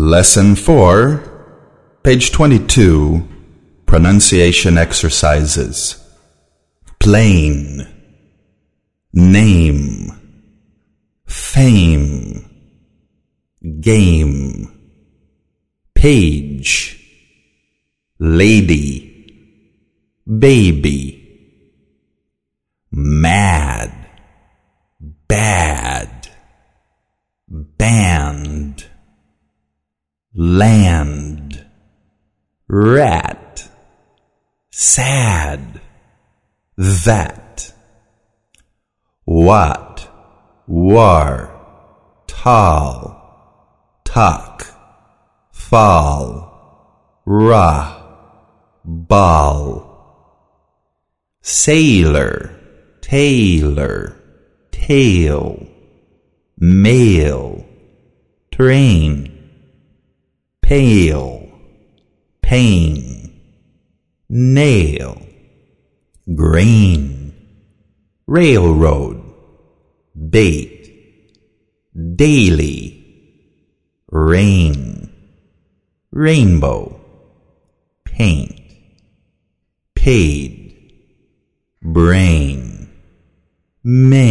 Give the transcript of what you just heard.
Lesson 4, page 22, pronunciation exercises. Plain, name, fame, game, page, lady, baby, mad, land, rat, sad, that, what, war, tall, tuck, fall, ra, ball, sailor, tailor, tail, mail, train, pale, pain, nail, grain, railroad, bait, daily, rain, rainbow, paint, paid, brain, main.